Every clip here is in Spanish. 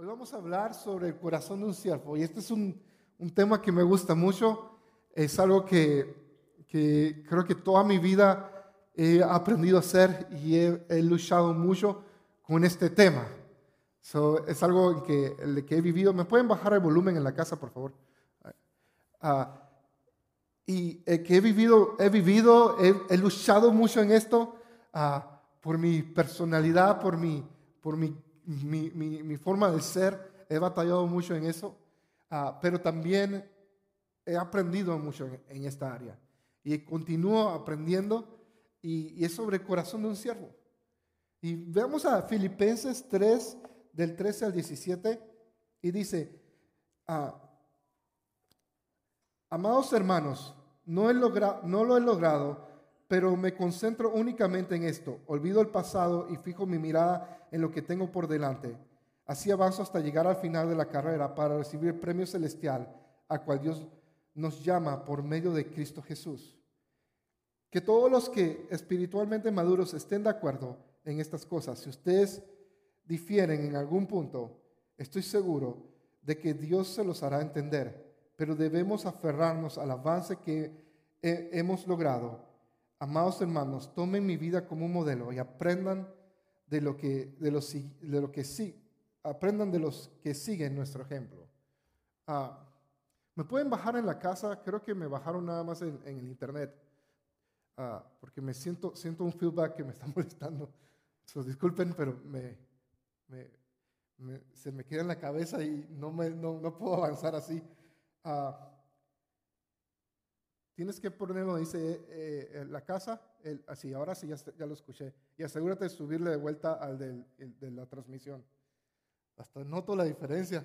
Hoy vamos a hablar sobre el corazón de un siervo y este es un, un tema que me gusta mucho. Es algo que, que, creo que toda mi vida he aprendido a hacer y he, luchado mucho con este tema. es algo en que, el que he vivido. ¿Me pueden bajar el volumen en la casa, por favor? Uh, y el que he vivido, he vivido, he, luchado mucho en esto uh, por mi personalidad, por mi, por mi mi, mi, forma de ser, he batallado mucho en eso, ah, pero también he aprendido mucho en, esta área. Y continúo aprendiendo y, es sobre el corazón de un siervo. Y veamos a Filipenses 3, del 13 al 17, y dice, ah, amados hermanos, no, he no lo he logrado pero me concentro únicamente en esto. Olvido el pasado y fijo mi mirada en lo que tengo por delante. Así avanzo hasta llegar al final de la carrera para recibir el premio celestial a cual Dios nos llama por medio de Cristo Jesús. Que todos los que espiritualmente maduros estén de acuerdo en estas cosas. Si ustedes difieren en algún punto, estoy seguro de que Dios se los hará entender, pero debemos aferrarnos al avance que hemos logrado Amados hermanos, tomen mi vida como un modelo y aprendan de lo que, de los, de lo que sí, aprendan de los que siguen nuestro ejemplo. Ah, ¿Me pueden bajar en la casa? Creo que me bajaron nada más en, el internet, ah, porque me siento, siento un feedback que me está molestando. disculpen, pero me, se me queda en la cabeza y no, me, no, puedo avanzar así. Uh, Tienes que ponerlo, dice eh, la casa, así, ahora sí, ya, lo escuché. Y asegúrate de subirle de vuelta al de la transmisión. Hasta noto la diferencia.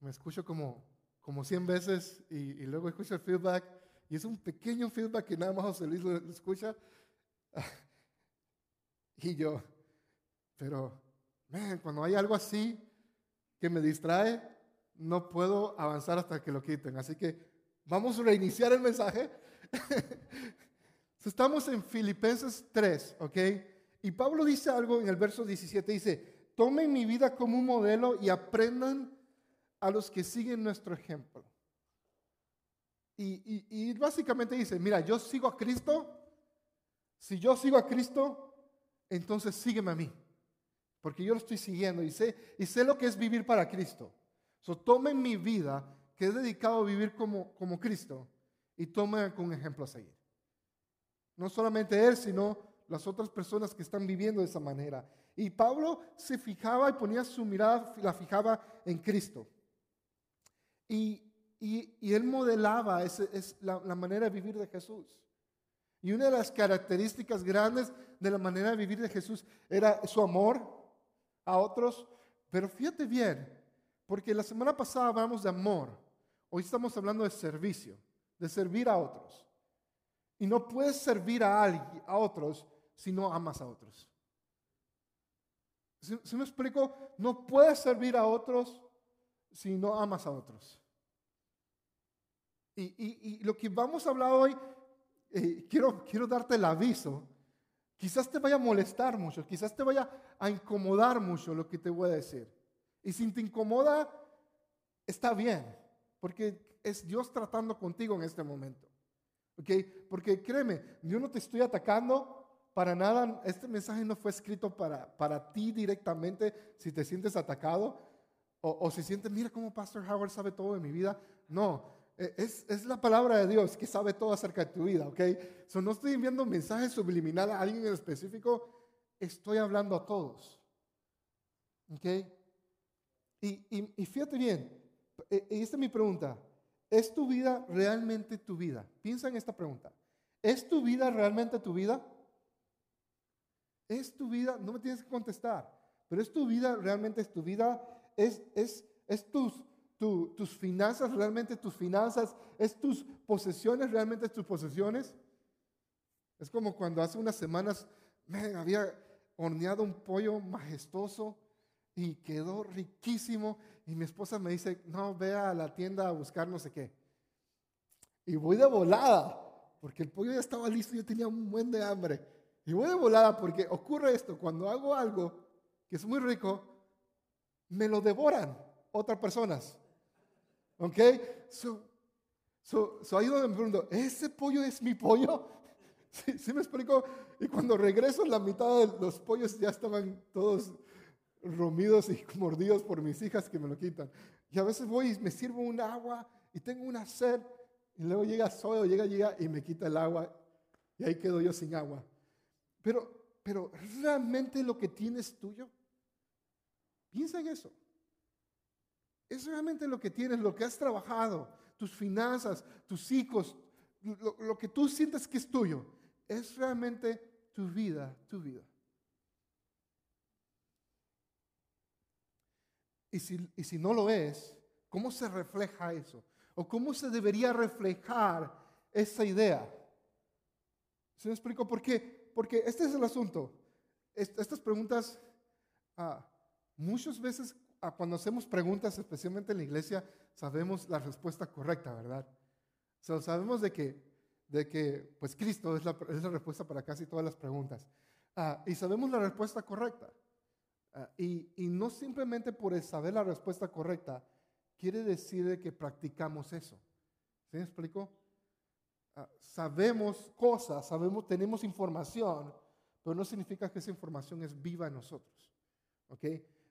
Me escucho como, como 100 veces y, luego escucho el feedback. Y es un pequeño feedback que nada más José Luis lo, escucha. y yo, pero cuando hay algo así que me distrae, no puedo avanzar hasta que lo quiten. Así que Vamos a reiniciar el mensaje. Estamos en Filipenses 3, ¿ok? Y Pablo dice algo en el verso 17, dice, tomen mi vida como un modelo y aprendan a los que siguen nuestro ejemplo. Y, y, básicamente dice, mira, yo sigo a Cristo, si yo sigo a Cristo, entonces sígueme a mí, porque yo lo estoy siguiendo y sé, y sé lo que es vivir para Cristo. So, tomen mi vida que es dedicado a vivir como, como Cristo y toma con ejemplo a seguir. No solamente él, sino las otras personas que están viviendo de esa manera. Y Pablo se fijaba y ponía su mirada, la fijaba en Cristo. Y, y, él modelaba es la, la manera de vivir de Jesús. Y una de las características grandes de la manera de vivir de Jesús era su amor a otros. Pero fíjate bien, porque la semana pasada hablamos de amor. Hoy estamos hablando de servicio, de servir a otros. Y no puedes servir a alguien, a otros, si no amas a otros. Si, me explico, no puedes servir a otros si no amas a otros. Y, lo que vamos a hablar hoy, eh, quiero, quiero darte el aviso. Quizás te vaya a molestar mucho, quizás te vaya a incomodar mucho lo que te voy a decir. Y si te incomoda, está bien porque es Dios tratando contigo en este momento. ¿Ok? Porque créeme, yo no te estoy atacando para nada. Este mensaje no fue escrito para, para ti directamente si te sientes atacado o, si sientes, mira cómo Pastor Howard sabe todo de mi vida. No, e, es, es, la palabra de Dios que sabe todo acerca de tu vida, ¿ok? So, no estoy enviando un mensaje subliminal a alguien en específico, estoy hablando a todos, ¿ok? Y, y, y fíjate bien, y esta es mi pregunta. ¿Es tu vida realmente tu vida? Piensa en esta pregunta. ¿Es tu vida realmente tu vida? ¿Es tu vida? No me tienes que contestar. Pero ¿es tu vida realmente es tu vida? ¿Es, es, es tus, tus finanzas realmente tus finanzas? ¿Es tus posesiones realmente tus posesiones? Es como cuando hace unas semanas me había horneado un pollo majestuoso y quedó riquísimo y mi esposa me dice, no, ve a la tienda a buscar no sé qué. Y voy de volada, porque el pollo ya estaba listo, yo tenía un buen de hambre. Y voy de volada porque ocurre esto, cuando hago algo que es muy rico, me lo devoran otras personas. ¿Ok? So, so, ahí donde me pregunto, ¿ese pollo es mi pollo? ¿Sí, me explico? Y cuando regreso, la mitad de los pollos ya estaban todos romidos y mordidos por mis hijas que me lo quitan. Y a veces voy y me sirvo un agua y tengo una sed y luego llega Zoe llega, llega y me quita el agua y ahí quedo yo sin agua. Pero, pero realmente lo que tienes tuyo, piensa en eso. Es realmente lo que tienes, lo que has trabajado, tus finanzas, tus hijos, lo, lo que tú sientes que es tuyo. Es realmente tu vida, tu vida. Y si, y si no lo es, ¿cómo se refleja eso? ¿O cómo se debería reflejar esa idea? ¿Se me explico por qué? Porque este es el asunto. estas preguntas, ah, muchas veces ah, cuando hacemos preguntas, especialmente en la iglesia, sabemos la respuesta correcta, ¿verdad? sabemos de que, de que, pues Cristo es la, es la respuesta para casi todas las preguntas. Ah, y sabemos la respuesta correcta. Ah, y, no simplemente por saber la respuesta correcta, quiere decir que practicamos eso. ¿Sí me explico? Ah, sabemos cosas, sabemos, tenemos información, pero no significa que esa información es viva en nosotros. ¿Ok?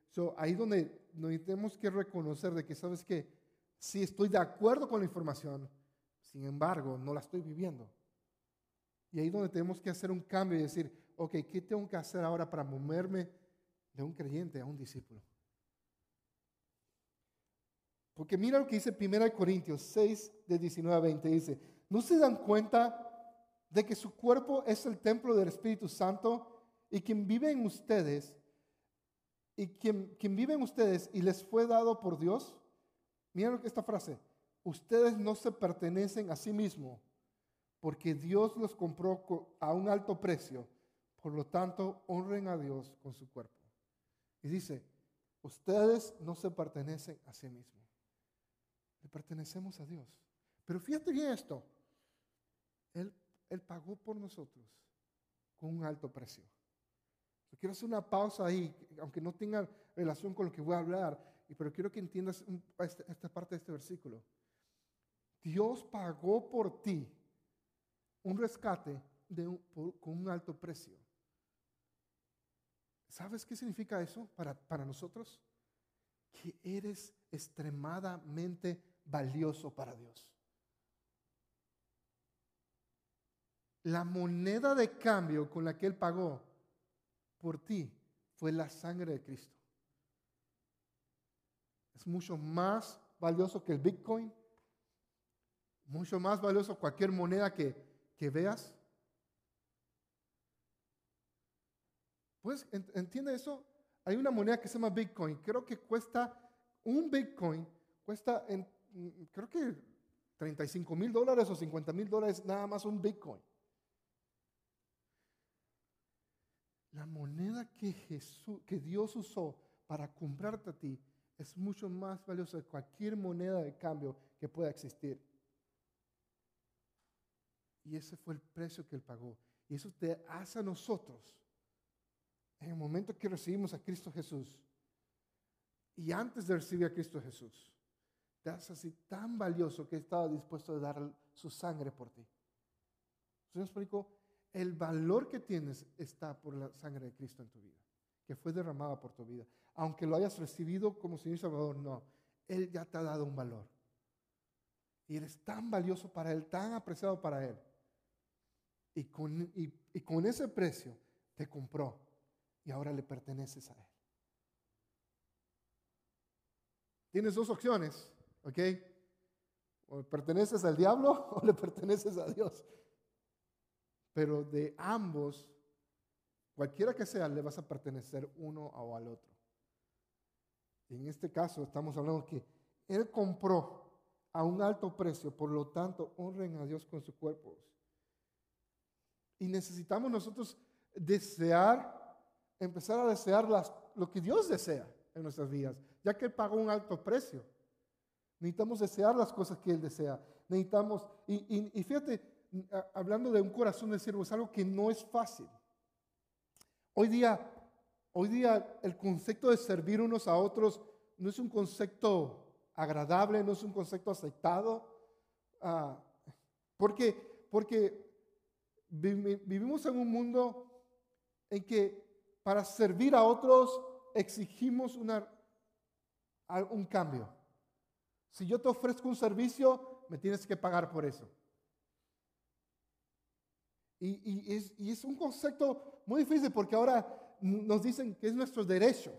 So, ahí donde nos tenemos que reconocer de que, ¿sabes que Sí, estoy de acuerdo con la información, sin embargo, no la estoy viviendo. Y ahí donde tenemos que hacer un cambio y decir, ok, ¿qué tengo que hacer ahora para moverme de un creyente a un discípulo. Porque mira lo que dice 1 Corintios 6, de 19 a 20. Dice, ¿no se dan cuenta de que su cuerpo es el templo del Espíritu Santo y quien vive en ustedes, y quien, quien vive en ustedes y les fue dado por Dios? Mira lo que esta frase, ustedes no se pertenecen a sí mismos, porque Dios los compró a un alto precio. Por lo tanto, honren a Dios con su cuerpo. Y dice, ustedes no se pertenecen a sí mismos, le pertenecemos a Dios. Pero fíjate bien esto, Él, él pagó por nosotros con un alto precio. quiero hacer una pausa ahí, aunque no tenga relación con lo que voy a hablar, pero quiero que entiendas este, esta parte de este versículo. Dios pagó por ti un rescate con un alto precio. ¿Sabes qué significa eso para, para nosotros? Que eres extremadamente valioso para Dios. La moneda de cambio con la que Él pagó por ti fue la sangre de Cristo. Es mucho más valioso que el Bitcoin, mucho más valioso cualquier moneda que, que veas. Pues, ¿entiende eso? Hay una moneda que se llama Bitcoin. Creo que cuesta, un Bitcoin cuesta, en, creo que 35 mil dólares o 50 mil dólares nada más un Bitcoin. La moneda que, Jesús, que Dios usó para comprarte a ti es mucho más valiosa que cualquier moneda de cambio que pueda existir. Y ese fue el precio que Él pagó. Y eso te hace a nosotros en el momento que recibimos a Cristo Jesús y antes de recibir a Cristo Jesús, te hace así tan valioso que estaba dispuesto a dar su sangre por ti. ¿Se me explico? El valor que tienes está por la sangre de Cristo en tu vida, que fue derramada por tu vida. Aunque lo hayas recibido como Señor Salvador, no. Él ya te ha dado un valor. Y eres tan valioso para Él, tan apreciado para Él. Y con, y con ese precio te compró y ahora le perteneces a Él. Tienes dos opciones, ¿ok? O perteneces al diablo o le perteneces a Dios. Pero de ambos, cualquiera que sea, le vas a pertenecer uno o al otro. En este caso estamos hablando que Él compró a un alto precio, por lo tanto, honren a Dios con sus cuerpos. Y necesitamos nosotros desear empezar a desear las, lo que Dios desea en nuestras vidas, ya que Él pagó un alto precio. Necesitamos desear las cosas que Él desea. Necesitamos, y, y, fíjate, hablando de un corazón de siervo, es algo que no es fácil. Hoy día, hoy día el concepto de servir unos a otros no es un concepto agradable, no es un concepto aceptado. Ah, porque, porque vivimos en un mundo en que para servir a otros exigimos un cambio. Si yo te ofrezco un servicio, me tienes que pagar por eso. Y, es, un concepto muy difícil porque ahora nos dicen que es nuestro derecho.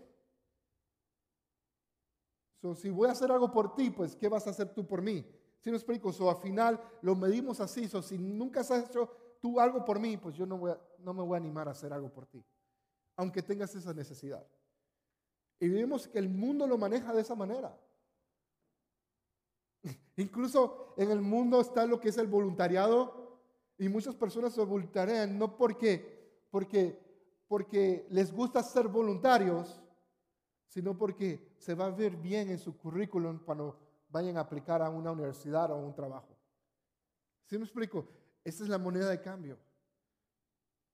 si voy a hacer algo por ti, pues ¿qué vas a hacer tú por mí? Si me explico? So, al final lo medimos así. So, si nunca has hecho tú algo por mí, pues yo no me voy a animar a hacer algo por ti. Aunque tengas esa necesidad. Y vemos que el mundo lo maneja de esa manera. Incluso en el mundo está lo que es el voluntariado y muchas personas se voluntarian no porque, porque, porque les gusta ser voluntarios, sino porque se va a ver bien en su currículum cuando vayan a aplicar a una universidad o a un trabajo. ¿Sí me explico? Esa es la moneda de cambio.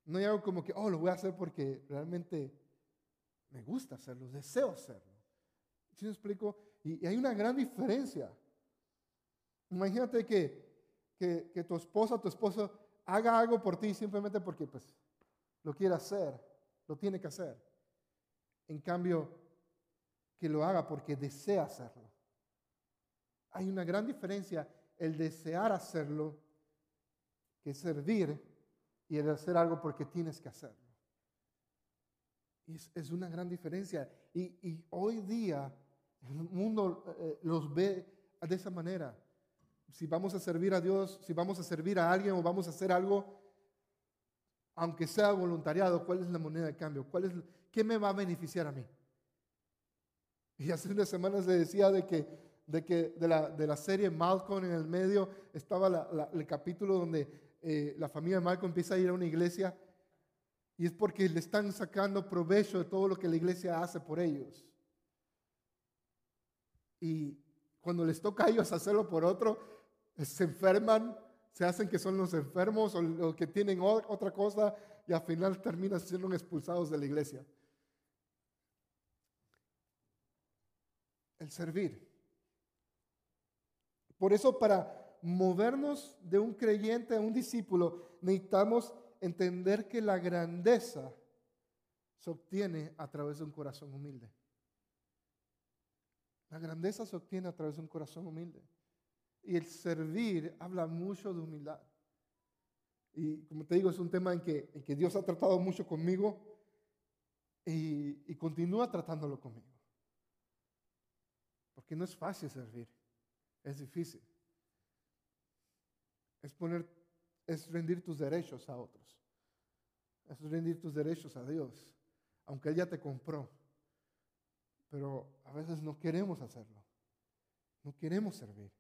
No hay algo como que, oh, lo voy a hacer porque realmente me gusta hacerlo, deseo hacerlo. ¿Sí me explico? Y, hay una gran diferencia. Imagínate que, que, que, tu esposa, tu esposo haga algo por ti simplemente porque pues, lo quiere hacer, lo tiene que hacer. En cambio, que lo haga porque desea hacerlo. Hay una gran diferencia el desear hacerlo que servir y el hacer algo porque tienes que hacerlo. Es, es una gran diferencia. Y, hoy día el mundo eh, los ve de esa manera. Si vamos a servir a Dios, si vamos a servir a alguien o vamos a hacer algo, aunque sea voluntariado, ¿cuál es la moneda de cambio? ¿Cuál es, ¿Qué me va a beneficiar a mí? Y hace unas semanas le decía de que, de que de, la, de la serie Malcolm en el medio estaba el capítulo donde eh, la familia de Malcolm empieza a ir a una iglesia y es porque le están sacando provecho de todo lo que la iglesia hace por ellos. Y cuando les toca a ellos hacerlo por otro, se enferman, se hacen que son los enfermos o los que tienen otra cosa y al final terminan siendo expulsados de la iglesia. El servir. Por eso para movernos de un creyente a un discípulo necesitamos entender que la grandeza se obtiene a través de un corazón humilde. La grandeza se obtiene a través de un corazón humilde. Y el servir habla mucho de humildad. Y como te digo, es un tema en que, Dios ha tratado mucho conmigo y continúa tratándolo conmigo. Porque no es fácil servir, es difícil. Es poner es rendir tus derechos a otros. Es rendir tus derechos a Dios, aunque Él ya te compró. Pero a veces no queremos hacerlo. No queremos servir.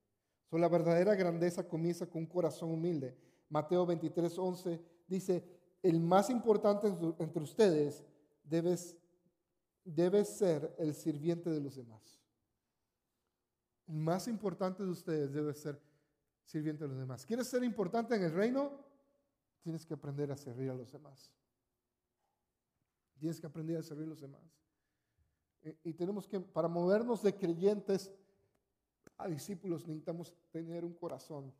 So, la verdadera grandeza comienza con un corazón humilde. Mateo 23, 11 dice, el más importante entre ustedes debe, debe ser el sirviente de los demás. El más importante de ustedes debe ser sirviente a los demás. ¿Quieres ser importante en el reino? Tienes que aprender a servir a los demás. Tienes que aprender a servir a los demás. Y, tenemos que, para movernos de creyentes a discípulos, necesitamos tener un corazón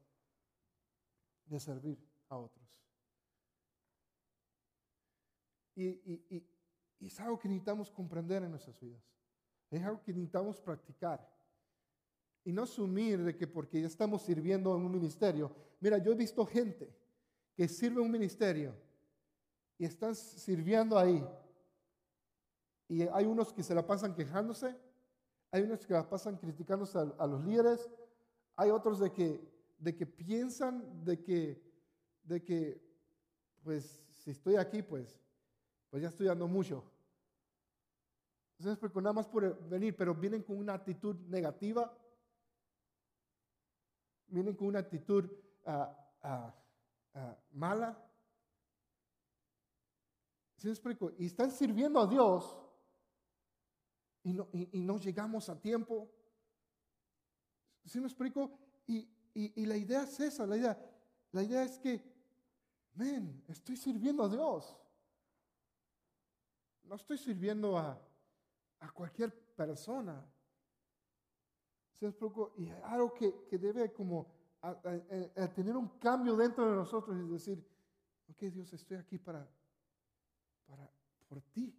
de servir a otros. Y, y, es algo que necesitamos comprender en nuestras vidas. Es algo que necesitamos practicar. Y no asumir de que porque ya estamos sirviendo en un ministerio. Mira, yo he visto gente que sirve un ministerio y están sirviendo ahí. Y hay unos que se la pasan quejándose, hay unos que la pasan criticándose a, los líderes, hay otros de que, de que piensan de que, de que, pues, si estoy aquí, pues, pues ya estoy dando mucho. Entonces, porque nada más por venir, pero vienen con una actitud negativa vienen con una actitud ah, ah, ah, mala. ¿Sí explico? Y están sirviendo a Dios y no, y, no llegamos a tiempo. ¿Sí me explico? Y, la idea es esa, la idea, la idea es que, ven, estoy sirviendo a Dios. no estoy sirviendo a, a cualquier persona. Y algo que, que debe como tener un cambio dentro de nosotros y decir, ok Dios, estoy aquí para, para, por ti,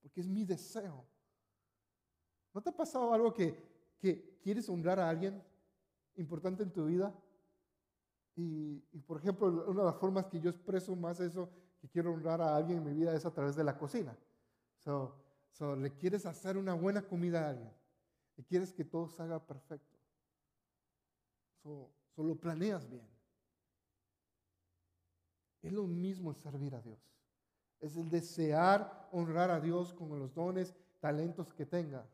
porque es mi deseo. ¿No te ha pasado algo que, que quieres honrar a alguien importante en tu vida? Y, por ejemplo, una de las formas que yo expreso más eso, que quiero honrar a alguien en mi vida, es a través de la cocina. So, so, le quieres hacer una buena comida a alguien y quieres que todo salga perfecto. Solo planeas bien. Es lo mismo el servir a Dios. Es el desear honrar a Dios con los dones, talentos que tenga.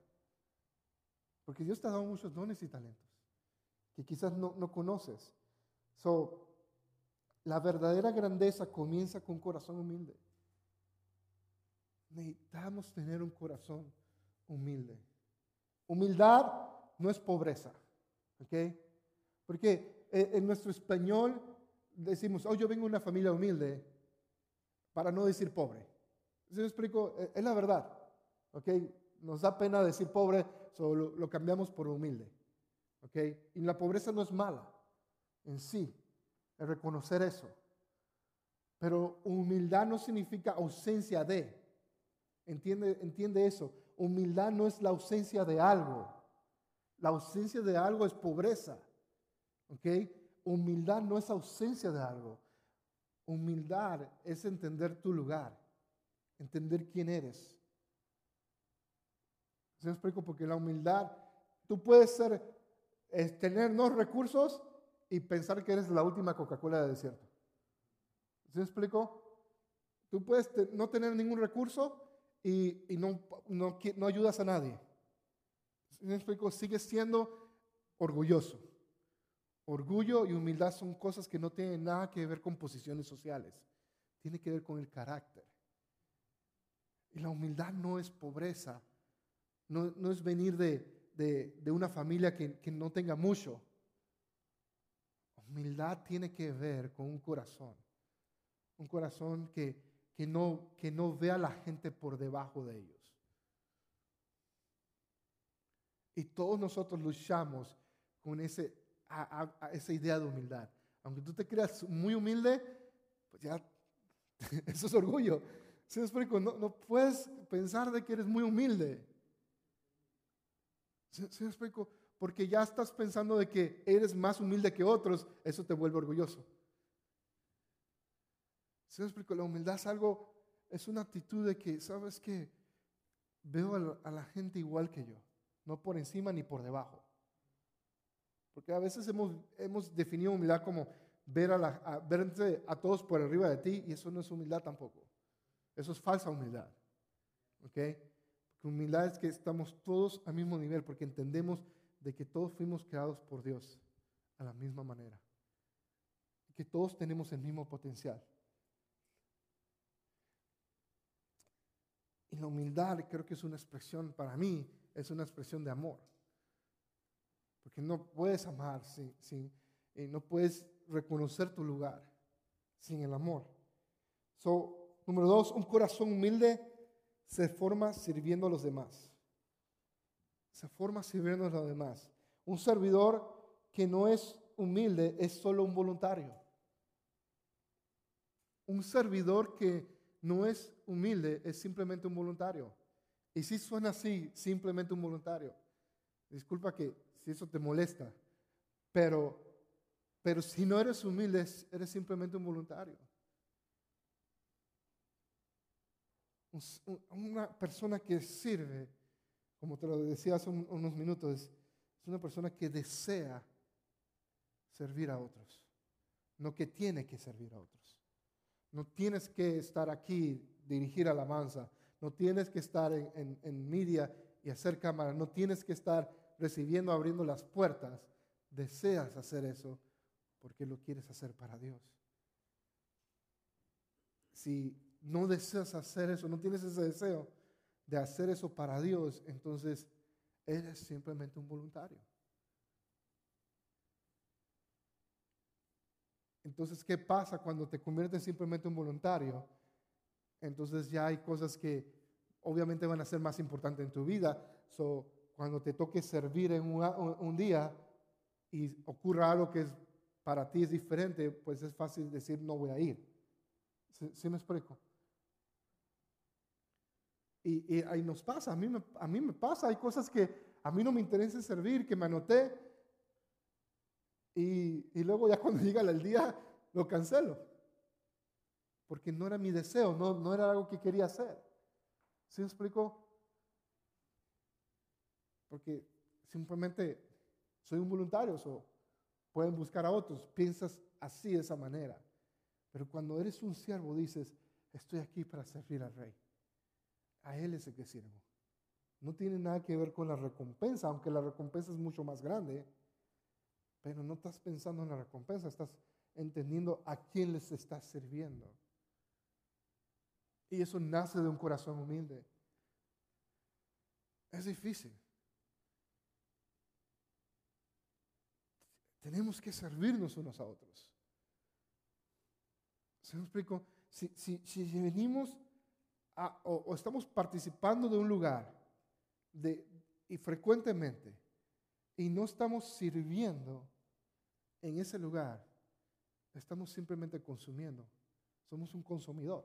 Porque Dios te ha dado muchos dones y talentos que quizás no, no conoces. So, la verdadera grandeza comienza con un corazón humilde. Necesitamos tener un corazón humilde. Humildad no es pobreza, ¿ok? Porque eh, en nuestro español decimos, oh, yo vengo de una familia humilde, para no decir pobre. ¿Sí me explico? Eh, es la verdad, ¿ok? Nos da pena decir pobre, solo lo cambiamos por humilde, ¿ok? Y la pobreza no es mala en sí, es reconocer eso. Pero humildad no significa ausencia de. ¿Entiende, entiende eso? Humildad no es la ausencia de algo. La ausencia de algo es pobreza. ¿Ok? Humildad no es ausencia de algo. Humildad es entender tu lugar, entender quién eres. ¿Se explico? Porque la humildad, tú puedes ser, tener no recursos y pensar que eres la última Coca-Cola del desierto. ¿Se me explico? Tú puedes no tener ningún recurso y, no, no, ayudas a nadie. ¿Se me? Sigues siendo orgulloso. Orgullo y humildad son cosas que no tienen nada que ver con posiciones sociales. Tiene que ver con el carácter. Y la humildad no es pobreza. No, es venir de, una familia que, que no tenga mucho. Humildad tiene que ver con un corazón. Un corazón que, que, no, que no vea a la gente por debajo de ellos. Y todos nosotros luchamos con ese, esa idea de humildad. Aunque tú te creas muy humilde, pues ya, eso es orgullo. ¿Sí No, no puedes pensar de que eres muy humilde. ¿Sí, ¿Sí explico? porque ya estás pensando de que eres más humilde que otros, eso te vuelve orgulloso. ¿Se me explico? La humildad es algo, es una actitud de que, ¿sabes qué? Veo a la gente igual que yo, no por encima ni por debajo. Porque a veces hemos, hemos definido humildad como ver a, la, a, a todos por arriba de ti y eso no es humildad tampoco. Eso es falsa humildad. ¿Ok? Porque humildad es que estamos todos al mismo nivel porque entendemos de que todos fuimos creados por Dios a la misma manera. Que todos tenemos el mismo potencial. Y la humildad creo que es una expresión, para mí, es una expresión de amor. Porque no puedes amar sin, sin eh, no puedes reconocer tu lugar sin el amor. So, número dos, un corazón humilde se forma sirviendo a los demás se forma sirviendo a los demás. Un servidor que no es humilde es solo un voluntario. Un servidor que no es humilde es simplemente un voluntario. Y si suena así, simplemente un voluntario. Disculpa que si eso te molesta, pero, pero si no eres humilde, eres simplemente un voluntario. Una persona que sirve como te lo decía hace unos minutos, es una persona que desea servir a otros, no que tiene que servir a otros. No tienes que estar aquí, dirigir alabanza, no tienes que estar en, en, media y hacer cámara, no tienes que estar recibiendo, abriendo las puertas. Deseas hacer eso porque lo quieres hacer para Dios. Si no deseas hacer eso, no tienes ese deseo, de hacer eso para Dios, entonces eres simplemente un voluntario. Entonces, ¿qué pasa cuando te conviertes simplemente en voluntario? Entonces ya hay cosas que obviamente van a ser más importantes en tu vida. So, cuando te toque servir en un, día y ocurra algo que es, para ti es diferente, pues es fácil decir no voy a ir. ¿Sí, me explico? Y, ahí nos pasa, a mí, me, a mí me pasa, hay cosas que a mí no me interesa servir, que me anoté y, luego ya cuando llega el día lo cancelo. Porque no era mi deseo, no, no era algo que quería hacer. ¿Sí me explico? Porque simplemente soy un voluntario, o pueden buscar a otros, piensas así de esa manera. Pero cuando eres un siervo dices, estoy aquí para servir al rey. A él es el que sirvo. No tiene nada que ver con la recompensa, aunque la recompensa es mucho más grande. Pero no estás pensando en la recompensa, estás entendiendo a quién les estás sirviendo. Y eso nace de un corazón humilde. Es difícil. Tenemos que servirnos unos a otros. ¿Se me explico? Si, si, venimos o, estamos participando de un lugar y frecuentemente y no estamos sirviendo en ese lugar, estamos simplemente consumiendo. Somos un consumidor.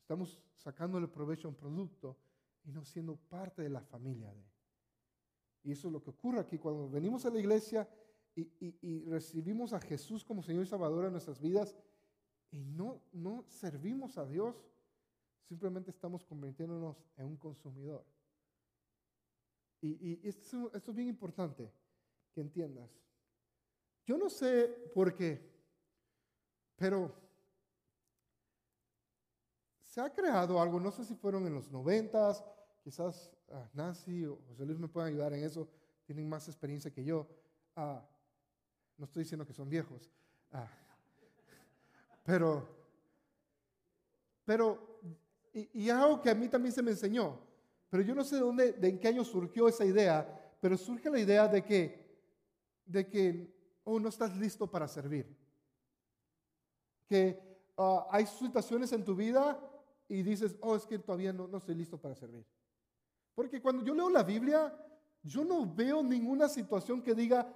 Estamos sacándole provecho a un producto y no siendo parte de la familia de. Y eso es lo que ocurre aquí cuando venimos a la iglesia y, recibimos a Jesús como Señor y Salvador en nuestras vidas y no, no servimos a Dios, simplemente estamos convirtiéndonos en un consumidor. Y, esto, esto, es bien importante que entiendas. Yo no sé por qué, pero se ha creado algo, no sé si fueron en los noventas, quizás ah, Nancy o José Luis me puedan ayudar en eso, tienen más experiencia que yo. Ah, no estoy diciendo que son viejos. Ah, pero, pero, y, algo que a mí también se me enseñó, pero yo no sé de dónde, de en qué año surgió esa idea, pero surge la idea de que, de que, oh, no estás listo para servir. Que hay situaciones en tu vida y dices, oh, es que todavía no, no estoy listo para servir. Porque cuando yo leo la Biblia, yo no veo ninguna situación que diga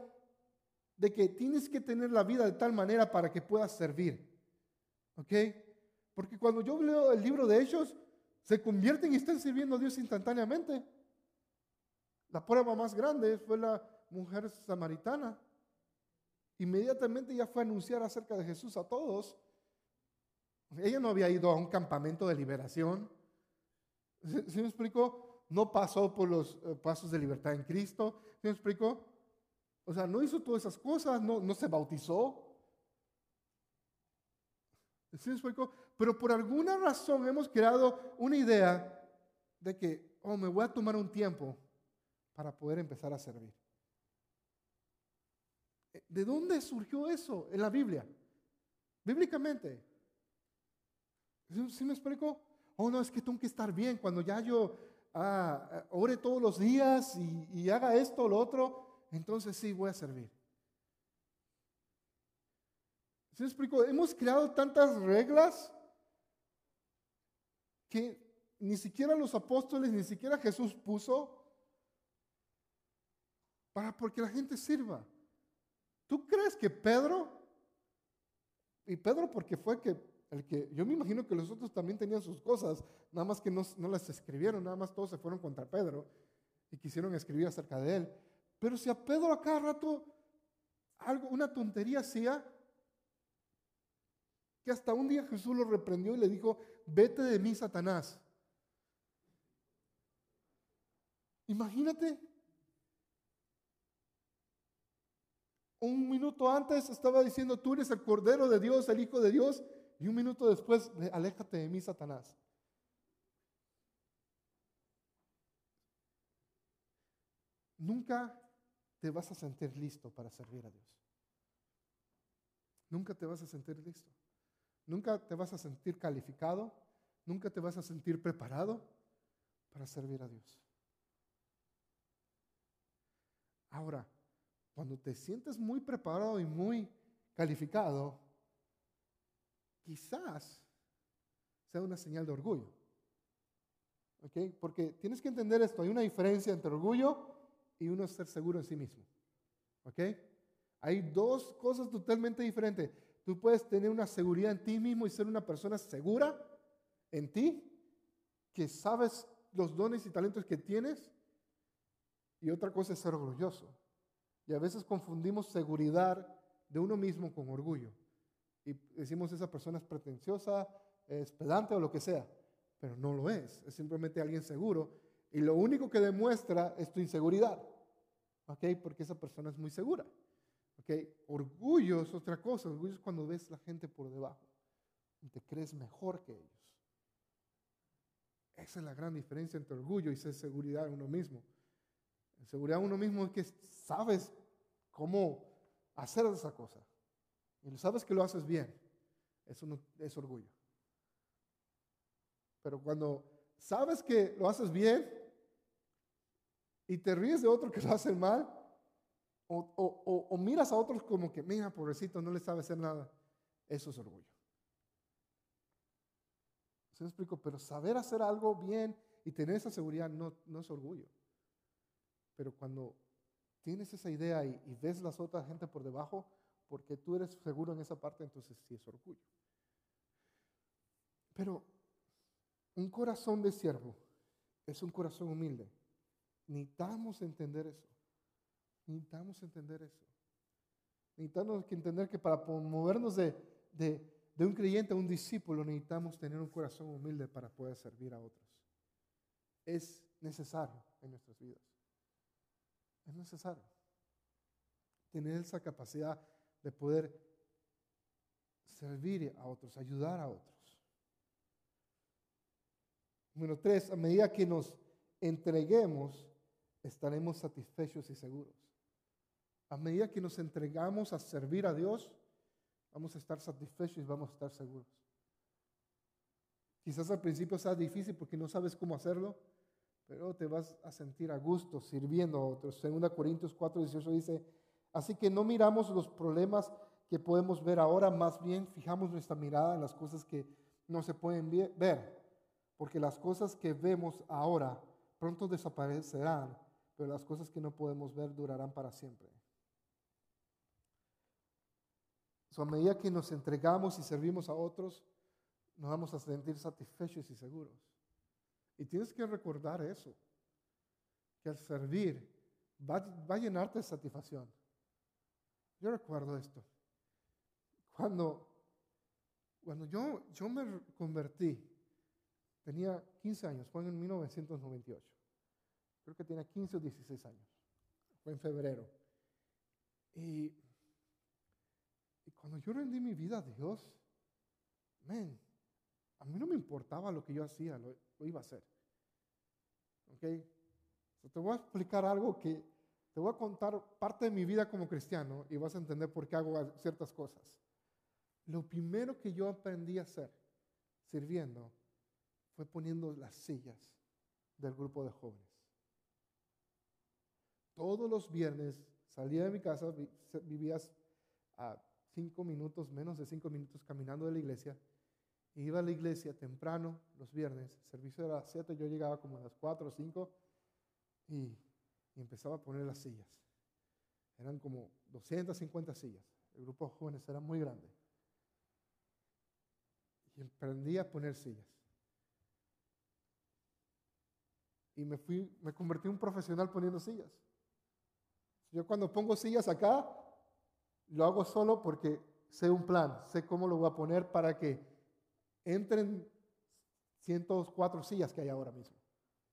de que tienes que tener la vida de tal manera para que puedas servir. ¿Ok? Porque cuando yo leo el libro de Hechos, se convierten y están sirviendo a Dios instantáneamente. La prueba más grande fue la mujer samaritana. Inmediatamente ya fue a anunciar acerca de Jesús a todos. Ella no había ido a un campamento de liberación. ¿Sí me explico? no pasó por los eh, pasos de libertad en Cristo. ¿Me explico? O sea, no hizo todas esas cosas, no, no se bautizó. ¿Sí me? Pero por alguna razón hemos creado una idea de que, oh, me voy a tomar un tiempo para poder empezar a servir. ¿De dónde surgió eso en la Biblia? Bíblicamente. ¿Sí me explico? Oh, no, es que tengo que estar bien. Cuando ya yo ah, ore todos los días y, haga esto o lo otro, entonces sí voy a servir. ¿Se? Hemos creado tantas reglas que ni siquiera los apóstoles, ni siquiera Jesús puso para porque la gente sirva. ¿Tú crees que Pedro, y Pedro porque fue que el que yo me imagino que los otros también tenían sus cosas, nada más que no, las escribieron, nada más todos se fueron contra Pedro y quisieron escribir acerca de él. Pero si a Pedro a cada rato algo, una tontería hacía, que hasta un día Jesús lo reprendió y le dijo, vete de mí, Satanás. Imagínate. Un minuto antes estaba diciendo, tú eres el Cordero de Dios, el Hijo de Dios, y un minuto después, aléjate de mí, Satanás. Nunca te vas a sentir listo para servir a Dios. Nunca te vas a sentir listo. Nunca te vas a sentir calificado. Nunca te vas a sentir preparado para servir a Dios. Ahora, cuando te sientes muy preparado y muy calificado, quizás sea una señal de orgullo. ¿ok? Porque tienes que entender esto, hay una diferencia entre orgullo y uno ser seguro en sí mismo. ¿Ok? Hay dos cosas totalmente diferentes. Tú puedes tener una seguridad en ti mismo y ser una persona segura en ti, que sabes los dones y talentos que tienes, y otra cosa es ser orgulloso. Y a veces confundimos seguridad de uno mismo con orgullo. Y decimos esa persona es pretenciosa, es pedante o lo que sea, pero no lo es. Es simplemente alguien seguro. Y lo único que demuestra es tu inseguridad. ¿Ok? Porque esa persona es muy segura. Orgullo es otra cosa. Orgullo es cuando ves la gente por debajo y te crees mejor que ellos. Esa es la gran diferencia entre orgullo y ser seguridad en uno mismo. En seguridad en uno mismo es que sabes cómo hacer esa cosa. Y sabes que lo haces bien. Eso es orgullo. Pero cuando sabes que lo haces bien y te ríes de otro que lo hace mal, o, miras a otros como que, mira, pobrecito, no le sabe hacer nada, eso es orgullo. ¿Se me explico? Pero saber hacer algo bien y tener esa seguridad no, no es orgullo. Pero cuando tienes esa idea y, y ves las otras gente por debajo, porque tú eres seguro en esa parte, entonces sí es orgullo. Pero un corazón de siervo es un corazón humilde. Necesitamos entender eso. Necesitamos entender eso. Necesitamos entender que para movernos de, de, un creyente a un discípulo necesitamos tener un corazón humilde para poder servir a otros. Es necesario en nuestras vidas. Es necesario tener esa capacidad de poder servir a otros, ayudar a otros. Número tres, a medida que nos entreguemos, estaremos satisfechos y seguros. A medida que nos entregamos a servir a Dios, vamos a estar satisfechos y vamos a estar seguros. Quizás al principio sea difícil porque no sabes cómo hacerlo, pero te vas a sentir a gusto sirviendo a otros. 2 Corintios 4, 18 dice, Así que no miramos los problemas que podemos ver ahora, más bien fijamos nuestra mirada en las cosas que no se pueden ver, porque las cosas que vemos ahora pronto desaparecerán, pero las cosas que no podemos ver durarán para siempre. A medida que nos entregamos y servimos a otros, nos vamos a sentir satisfechos y seguros. Y tienes que recordar eso, que al servir va, va a llenarte de satisfacción. Yo recuerdo esto. Cuando, cuando yo, yo me convertí, tenía 15 años, fue en 1998. Creo que tenía 15 o 16 años. Fue en febrero. Y cuando yo rendí mi vida a Dios, man, a mí no me importaba lo que yo hacía, lo, iba a hacer. ¿Ok? te voy a explicar algo que te voy a contar parte de mi vida como cristiano y vas a entender por qué hago ciertas cosas. Lo primero que yo aprendí a hacer sirviendo fue poniendo las sillas del grupo de jóvenes. Todos los viernes salía de mi casa, vivías a cinco minutos, menos de cinco minutos caminando de la iglesia. Iba a la iglesia temprano los viernes, el servicio era a las siete, yo llegaba como a las cuatro o cinco y y empezaba a poner las sillas. Eran como 250 sillas. El grupo de jóvenes era muy grande. Y aprendí a poner sillas. Y me fui, me convertí en un profesional poniendo sillas. Yo cuando pongo sillas acá, lo hago solo porque sé un plan, sé cómo lo voy a poner para que entren 104 sillas que hay ahora mismo.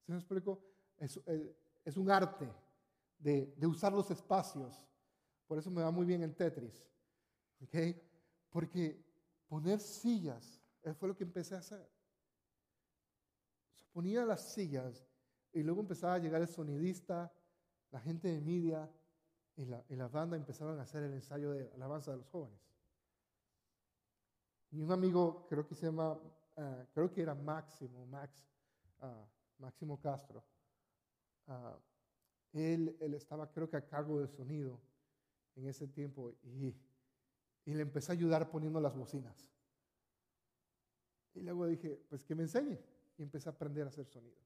¿Se me explico? Es, eh, un arte de, usar los espacios. Por eso me va muy bien el Tetris. ¿okay? Porque poner sillas fue lo que empecé a hacer. Se ponía las sillas y luego empezaba a llegar el sonidista, la gente de media y la, la banda empezaban a hacer el ensayo de alabanza de los jóvenes. Y un amigo, creo que se llama, ah, creo que era Máximo, Max, uh, Máximo Castro, Ah, él, él, estaba creo que a cargo del sonido en ese tiempo y, y le empecé a ayudar poniendo las bocinas. Y luego dije, pues que me enseñe. Y empecé a aprender a hacer sonido.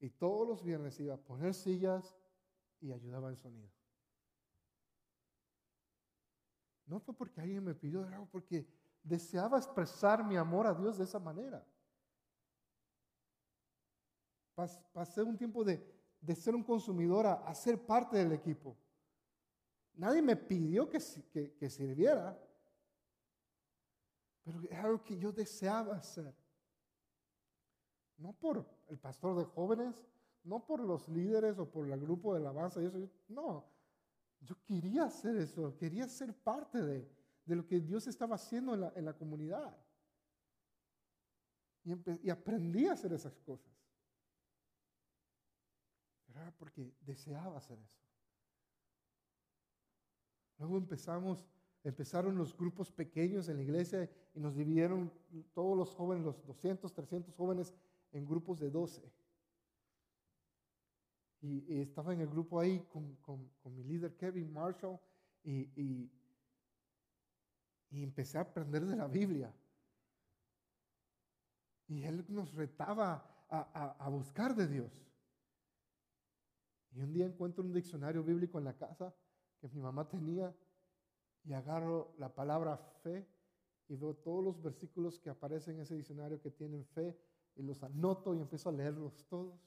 Y todos los viernes iba a poner sillas y ayudaba en sonido. No fue porque alguien me pidió, era porque deseaba expresar mi amor a Dios de esa manera. Pasé un tiempo de, ser un consumidor a, ser parte del equipo. Nadie me pidió que, que sirviera, pero era algo que yo deseaba hacer. No por el pastor de jóvenes, no por los líderes o por el grupo de alabanza y eso. No, yo quería hacer eso, quería ser parte de, lo que Dios estaba haciendo en la, comunidad. Y, y, aprendí a hacer esas cosas. Era porque deseaba hacer eso. Luego empezamos, empezaron los grupos pequeños en la iglesia y nos dividieron todos los jóvenes, los 200, 300 jóvenes, en grupos de 12. Y, estaba en el grupo ahí con, mi líder Kevin Marshall y, y, empecé a aprender de la Biblia. Y él nos retaba a, buscar de Dios. Y un día encuentro un diccionario bíblico en la casa que mi mamá tenía y agarro la palabra fe y veo todos los versículos que aparecen en ese diccionario que tienen fe y los anoto y empiezo a leerlos todos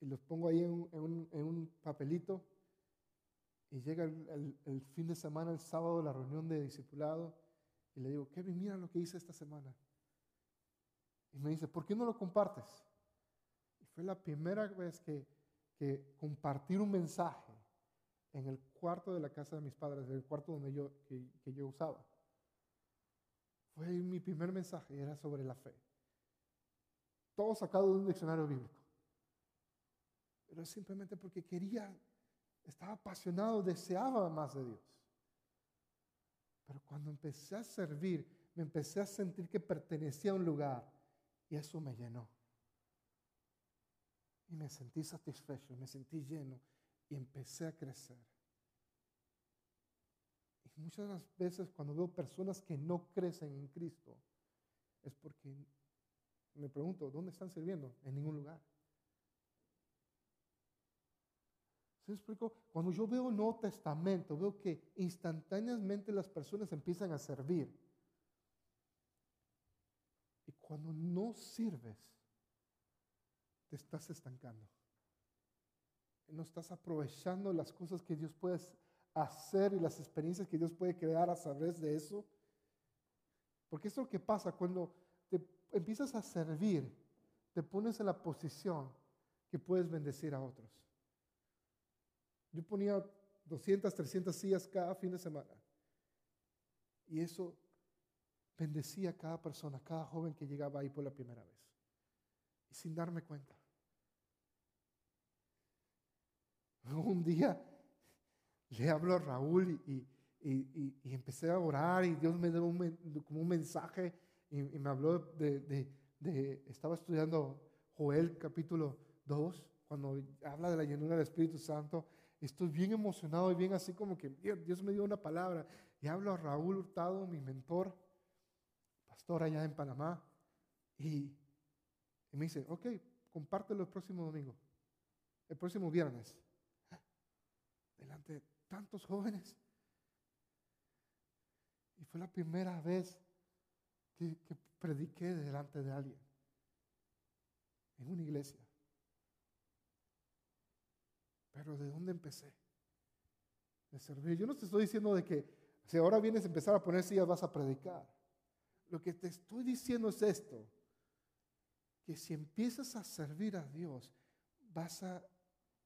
y los pongo ahí en un, papelito. Y llega el, fin de semana, el sábado, la reunión de discipulado, y le digo, Kevin, mira lo que hice esta semana. Y me dice, ¿por qué no lo compartes? Y fue la primera vez que, que compartir un mensaje en el cuarto de la casa de mis padres, el cuarto donde yo, que, que yo usaba. Fue mi primer mensaje, era sobre la fe. Todo sacado de un diccionario bíblico pero simplemente porque quería, estaba apasionado, deseaba más de Dios. Pero cuando empecé a servir, me empecé a sentir que pertenecía a un lugar y eso me llenó. Y me sentí satisfecho, me sentí lleno y empecé a crecer. Y muchas veces cuando veo personas que no crecen en Cristo, es porque me pregunto, ¿dónde están sirviendo? En ningún lugar. Explico? Cuando yo veo el Nuevo Testamento, veo que instantáneamente las personas empiezan a servir. Y cuando no sirves, te estás estancando. No estás aprovechando las cosas que Dios puede hacer y las experiencias que Dios puede crear a través de eso. Porque eso es lo que pasa cuando te empiezas a servir, te pones en la posición que puedes bendecir a otros. Yo ponía 200, 300 sillas cada fin de semana. Y eso bendecía a cada persona, a cada joven que llegaba ahí por la primera vez. Y sin darme cuenta. Un día le hablo a Raúl y, empecé a orar y Dios me dio un, como un mensaje y, me habló de, de, estaba estudiando Joel capítulo 2, cuando habla de la llenura del Espíritu Santo estoy bien emocionado y bien así como que Dios me dio una palabra. Y hablo a Raúl Hurtado, mi mentor, pastor allá en Panamá, y, me dice, ok, compártelo el próximo domingo, el próximo viernes, delante de tantos jóvenes. Y fue la primera vez que prediqué delante de alguien, en una iglesia. Pero ¿de dónde empecé? De servir. Yo no te estoy diciendo de que si ahora vienes a empezar a poner sillas vas a predicar. Lo que te estoy diciendo es esto, que si empiezas a servir a Dios, vas a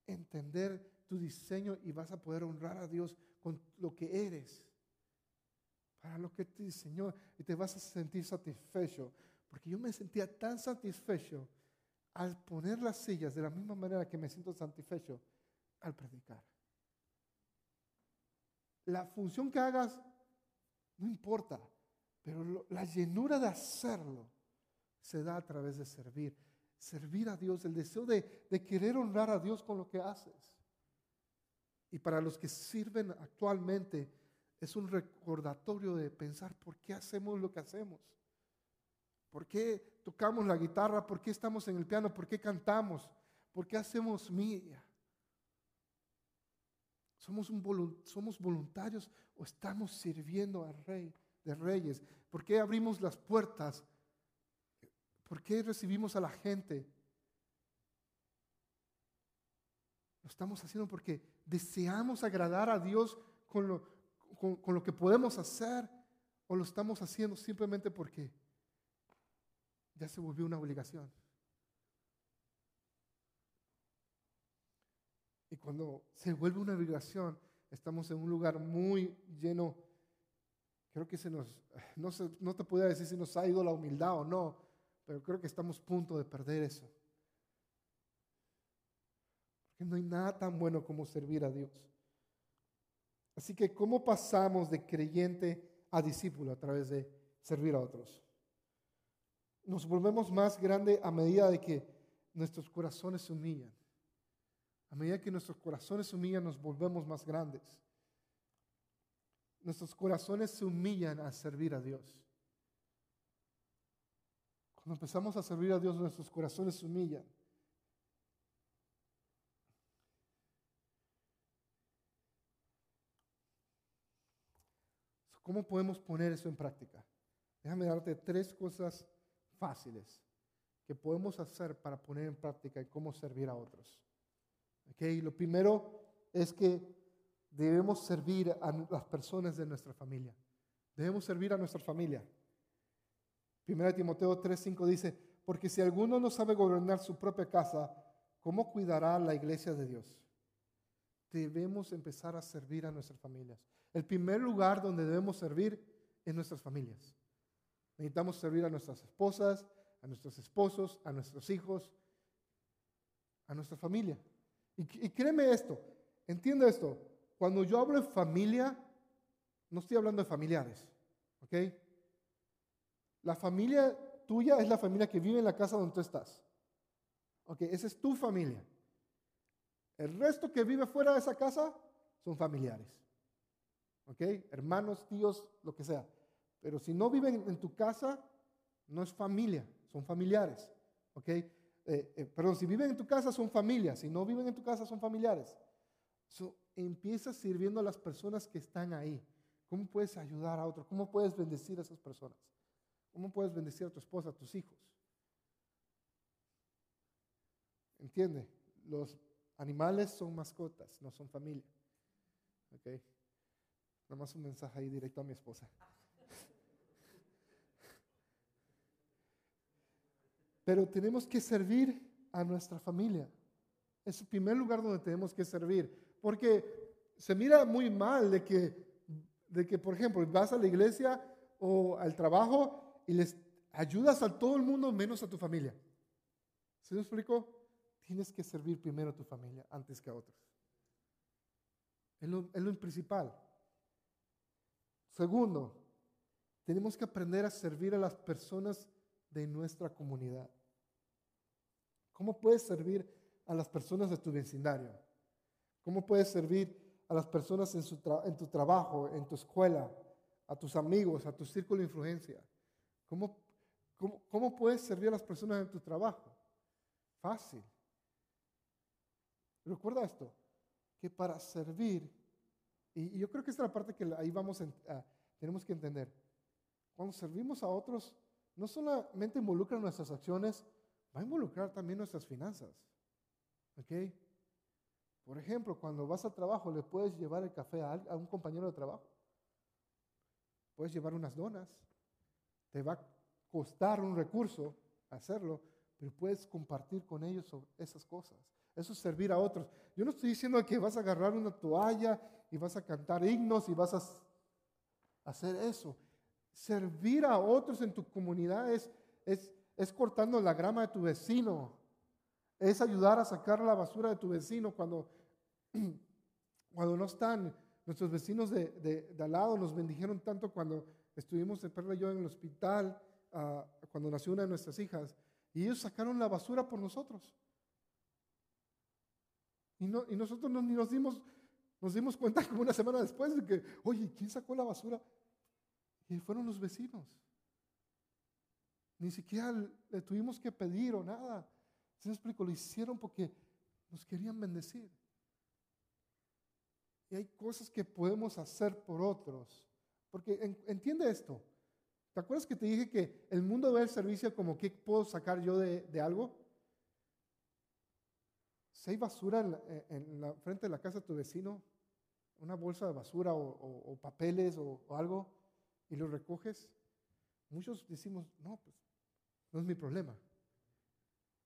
entender tu diseño y vas a poder honrar a Dios con lo que eres, para lo que te diseñó y te vas a sentir satisfecho. Porque yo me sentía tan satisfecho al poner las sillas de la misma manera que me siento satisfecho al predicar. La función que hagas no importa, pero la llenura de hacerlo se da a través de servir. Servir a Dios, el deseo de, querer honrar a Dios con lo que haces. Y para los que sirven actualmente, es un recordatorio de pensar por qué hacemos lo que hacemos. ¿Por qué tocamos la guitarra? ¿Por qué estamos en el piano? ¿Por qué cantamos? ¿Por qué hacemos media? ¿Somos, un ¿Somos voluntarios o estamos sirviendo al Rey de Reyes? ¿Por qué abrimos las puertas? ¿Por qué recibimos a la gente? Lo estamos haciendo porque deseamos agradar a Dios con lo, con lo que podemos hacer o lo estamos haciendo simplemente porque ya se volvió una obligación. Cuando se vuelve una obligación, estamos en un lugar muy lleno. Creo que se nos, no, no te puedo decir si nos ha ido la humildad o no, pero creo que estamos a punto de perder eso. Porque no hay nada tan bueno como servir a Dios. Así que, ¿cómo pasamos de creyente a discípulo a través de servir a otros? Nos volvemos más grande a medida de que nuestros corazones se humillan. A medida que nuestros corazones se humillan, nos volvemos más grandes. Nuestros corazones se humillan a servir a Dios. Cuando empezamos a servir a Dios, nuestros corazones se humillan. ¿Cómo podemos poner eso en práctica? Déjame darte tres cosas fáciles que podemos hacer para poner en práctica y cómo servir a otros. Lo primero es que debemos servir a las personas de nuestra familia. Debemos servir a nuestra familia. 1 Timoteo 3:5 dice, porque si alguno no sabe gobernar su propia casa, ¿cómo cuidará la iglesia de Dios? Debemos empezar a servir a nuestras familias. El primer lugar donde debemos servir es nuestras familias. Necesitamos servir a nuestras esposas, a nuestros esposos, a nuestros hijos, a nuestra familia. Y, créeme esto, entiende esto, cuando yo hablo de familia, no estoy hablando de familiares, ¿ok? La familia tuya es la familia que vive en la casa donde tú estás. ¿Ok? Esa es tu familia. El resto que vive fuera de esa casa son familiares. ¿Ok? Hermanos, tíos, lo que sea. Pero si no viven en tu casa, no es familia, son familiares. ¿Ok? Eh, eh, perdón, si viven en tu casa son familias, si no viven en tu casa son familiares. empieza sirviendo a las personas que están ahí. ¿Cómo puedes ayudar a otros? ¿Cómo puedes bendecir a esas personas? ¿Cómo puedes bendecir a tu esposa, a tus hijos? ¿Entiende? Los animales son mascotas, no son familia. Nada más un mensaje ahí directo a mi esposa. Pero tenemos que servir a nuestra familia. Es el primer lugar donde tenemos que servir. Porque se mira muy mal de que, de que, por ejemplo, vas a la iglesia o al trabajo y les ayudas a todo el mundo menos a tu familia. ¿Se me explicó? Tienes que servir primero a tu familia antes que a otros. Es lo, es lo principal. Segundo, tenemos que aprender a servir a las personas de nuestra comunidad. ¿Cómo puedes servir a las personas de tu vecindario? ¿Cómo puedes servir a las personas en, tu trabajo, en tu escuela, a tus amigos, a tu círculo de influencia? ¿Cómo, cómo, puedes servir a las personas en tu trabajo? Fácil. Recuerda esto, que para servir, y, yo creo que esta es la parte que ahí vamos a, tenemos que entender, cuando servimos a otros, no solamente involucran nuestras acciones, va a involucrar también nuestras finanzas. ¿Ok? Por ejemplo, cuando vas al trabajo, le puedes llevar el café a, un compañero de trabajo. Puedes llevar unas donas. Te va a costar un recurso hacerlo, pero puedes compartir con ellos esas cosas. Eso es servir a otros. Yo no estoy diciendo que vas a agarrar una toalla y vas a cantar himnos y vas a hacer eso. Servir a otros en tu comunidad es, es, cortando la grama de tu vecino, es ayudar a sacar la basura de tu vecino cuando, cuando no están. Nuestros vecinos de, al lado nos bendijeron tanto cuando estuvimos en Perla y yo en el hospital, ah, cuando nació una de nuestras hijas, y ellos sacaron la basura por nosotros. Y, no, y nosotros ni nos dimos, nos dimos cuenta como una semana después de que, oye, ¿quién sacó la basura? Y fueron los vecinos. Ni siquiera le tuvimos que pedir o nada. ¿Se me explico? Lo hicieron porque nos querían bendecir. Y hay cosas que podemos hacer por otros. Porque entiende esto. ¿Te acuerdas que te dije que el mundo ve el servicio como qué puedo sacar yo de, algo? Si hay basura en la, frente de la casa de tu vecino, una bolsa de basura o, papeles o, algo, y lo recoges, muchos decimos, no, pues no es mi problema.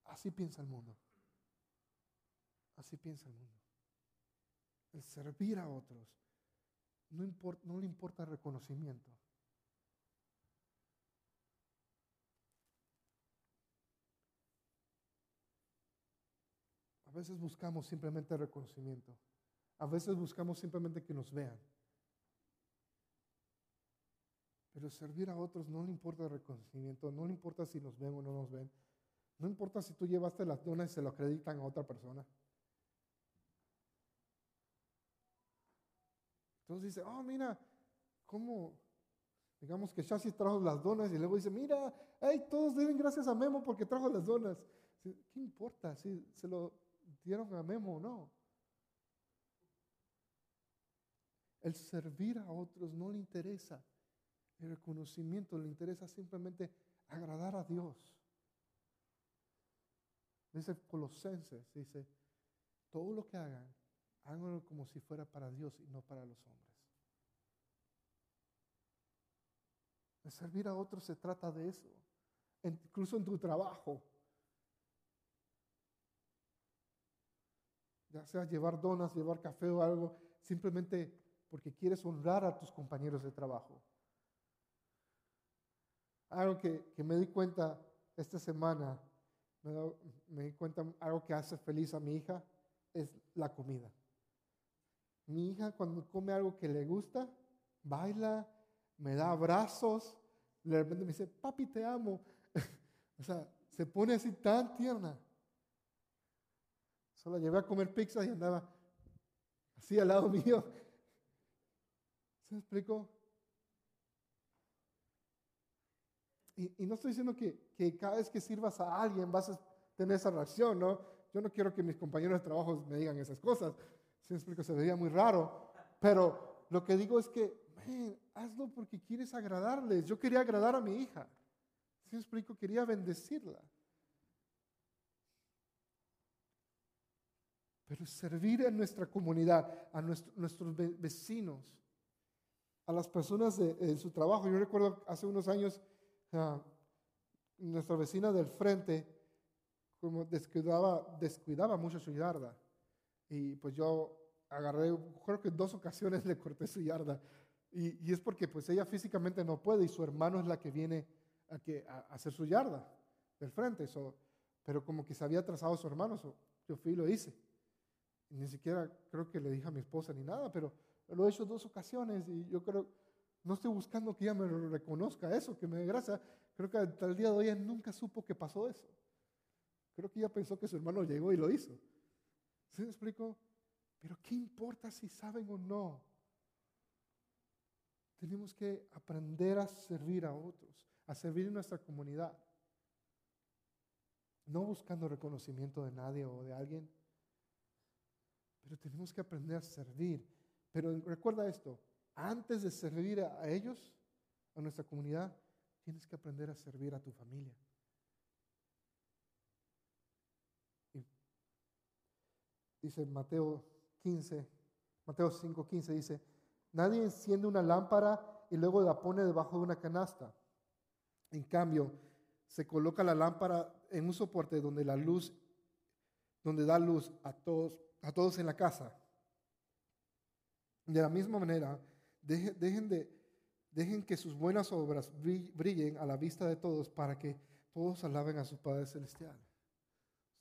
Así piensa el mundo. Así piensa el mundo. El servir a otros no, no le importa el reconocimiento. A veces buscamos simplemente reconocimiento. A veces buscamos simplemente que nos vean. Pero servir a otros no le importa el reconocimiento, no le importa si nos ven o no nos ven. No importa si tú llevaste las donas y se lo acreditan a otra persona. Entonces dice, oh, mira, ¿cómo? Digamos que Shashi trajo las donas y luego dice, mira, hey, todos den gracias a Memo porque trajo las donas. ¿Qué importa si se lo dieron a Memo o no? El servir a otros no le interesa. El reconocimiento le interesa simplemente agradar a Dios. Dice Colosenses, dice, todo lo que hagan, háganlo como si fuera para Dios y no para los hombres. Servir a otros se trata de eso, incluso en tu trabajo. Ya sea llevar donas, llevar café o algo, simplemente porque quieres honrar a tus compañeros de trabajo. Algo que, que me di cuenta esta semana me, di cuenta, algo que hace feliz a mi hija es la comida. Mi hija cuando come algo que le gusta, baila, me da abrazos, de repente me dice, papi, te amo. o sea, se pone así tan tierna. Solo la llevé a comer pizza y andaba así al lado mío. ¿Se me explicó? Y, no estoy diciendo que, que, cada vez que sirvas a alguien vas a tener esa reacción, ¿no? Yo no quiero que mis compañeros de trabajo me digan esas cosas. Si me explico, se vería muy raro. Pero lo que digo es que, hazlo porque quieres agradarles. Yo quería agradar a mi hija. Si me explico, quería bendecirla. Pero servir a nuestra comunidad, a nuestros vecinos, a las personas de, su trabajo. Yo recuerdo hace unos años nuestra vecina del frente como descuidaba, descuidaba mucho su yarda. Y pues yo agarré, creo que dos ocasiones le corté su yarda. Y, es porque pues ella físicamente no puede y su hermano es la que viene a, que, a hacer su yarda del frente. pero como que se había atrasado su hermano, yo fui y lo hice. ni siquiera creo que le dije a mi esposa ni nada, pero lo he hecho dos ocasiones y yo creo no estoy buscando que ella me reconozca eso, que me dé gracia. Creo que hasta el día de hoy ella nunca supo que pasó eso. Creo que ella pensó que su hermano llegó y lo hizo. ¿Sí me explico? Pero ¿qué importa si saben o no? Tenemos que aprender a servir a otros, a servir en nuestra comunidad. No buscando reconocimiento de nadie o de alguien, pero tenemos que aprender a servir. Pero recuerda esto, antes de servir a ellos, a nuestra comunidad, tienes que aprender a servir a tu familia. dice Mateo 15, Mateo 5, 15, dice, nadie enciende una lámpara y luego la pone debajo de una canasta. En cambio, se coloca la lámpara en un soporte donde la luz, donde da luz a todos, a todos en la casa. De la misma manera, Dejen, de, dejen que sus buenas obras brillen a la vista de todos para que todos alaben a su Padre Celestial.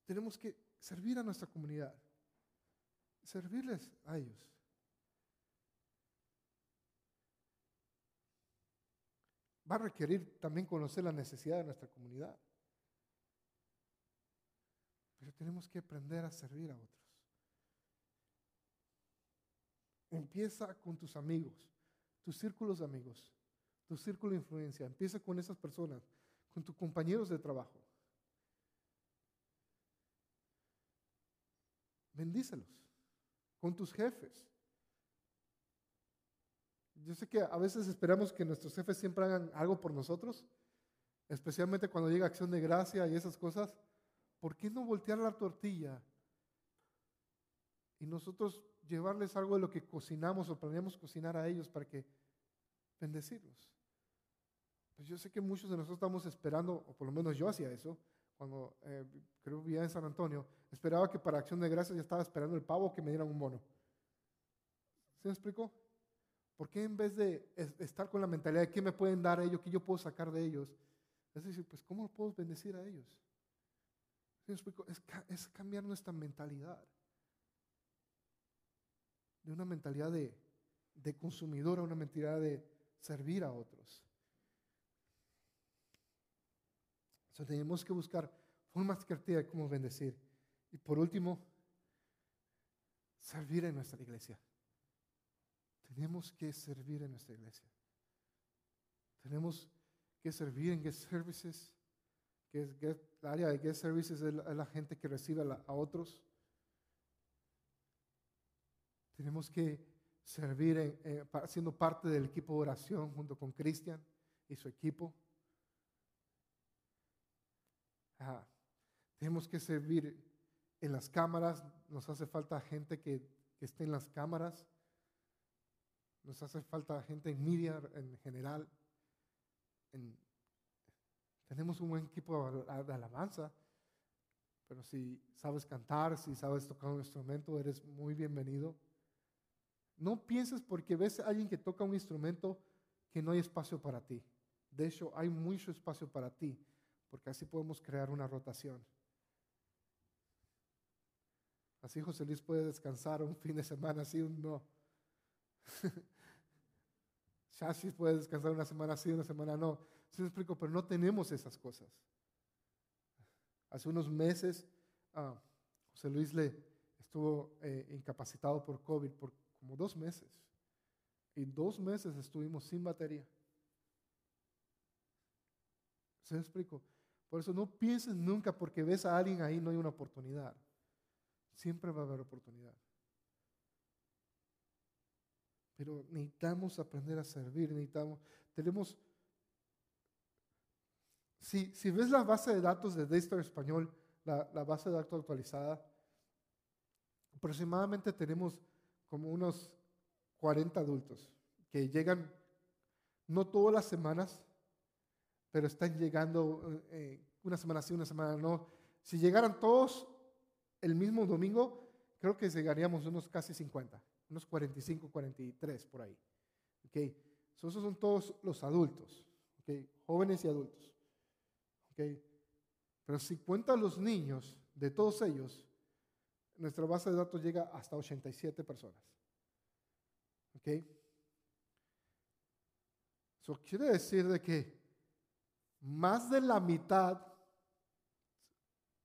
Tenemos que servir a nuestra comunidad, servirles a ellos. Va a requerir también conocer la necesidad de nuestra comunidad. Pero tenemos que aprender a servir a otros. Empieza con tus amigos tus círculos de amigos, tu círculo de influencia. Empieza con esas personas, con tus compañeros de trabajo. bendícelos con tus jefes. Yo sé que a veces esperamos que nuestros jefes siempre hagan algo por nosotros, especialmente cuando llega acción de gracia y esas cosas. ¿Por qué no voltear la tortilla y nosotros llevarles algo de lo que cocinamos o planeamos cocinar a ellos para que bendecirlos? Pues yo sé que muchos de nosotros estamos esperando, o por lo menos yo hacía eso, cuando eh, creo vivía en San Antonio, esperaba que para acción de gracias ya estaba esperando el pavo que me dieran un bono. ¿Se me explicó? ¿Por qué en vez de estar con la mentalidad de qué me pueden dar ellos, qué yo puedo sacar de ellos? Es decir, pues ¿cómo puedo bendecir a ellos? ¿Se me explicó? Es, es cambiar nuestra mentalidad. De una mentalidad de, de consumidor a una mentalidad de servir a otros. tenemos que buscar formas creativas de cómo bendecir. Y por último, servir en nuestra iglesia. Tenemos que servir en nuestra iglesia. Tenemos que servir en guest services, que es el área de guest services es la, gente que recibe a, otros. Tenemos que servir siendo parte del equipo de oración junto con Cristian y su equipo. tenemos que servir en las cámaras, nos hace falta gente que, esté en las cámaras, nos hace falta gente en media en general. tenemos un buen equipo de alabanza, pero si sabes cantar, si sabes tocar un instrumento, eres muy bienvenido. No pienses porque ves a alguien que toca un instrumento que no hay espacio para ti. De hecho, hay mucho espacio para ti porque así podemos crear una rotación. Así José Luis puede descansar un fin de semana, así un no. Shashi puede descansar una semana sí, una semana no. Sí me explico, pero no tenemos esas cosas. Hace unos meses, ah, José Luis le estuvo eh, incapacitado por COVID por como dos meses. Y dos meses estuvimos sin batería. ¿Se explico? Por eso no pienses nunca porque ves a alguien ahí no hay una oportunidad. Siempre va a haber oportunidad. Pero necesitamos aprender a servir, necesitamos, tenemos, si, si ves la base de datos de Daystar Español, la, la base de datos actualizada, aproximadamente tenemos como unos 40 adultos que llegan no todas las semanas, pero están llegando eh, una semana sí, una semana no. Si llegaran todos el mismo domingo, creo que llegaríamos unos casi 50, unos 45, 43 por ahí. Okay. esos son todos los adultos, okay. jóvenes y adultos. Okay. Pero si cuentan los niños de todos ellos, nuestra base de datos llega hasta 87 personas. ¿Ok? Eso quiere decir de que más de la mitad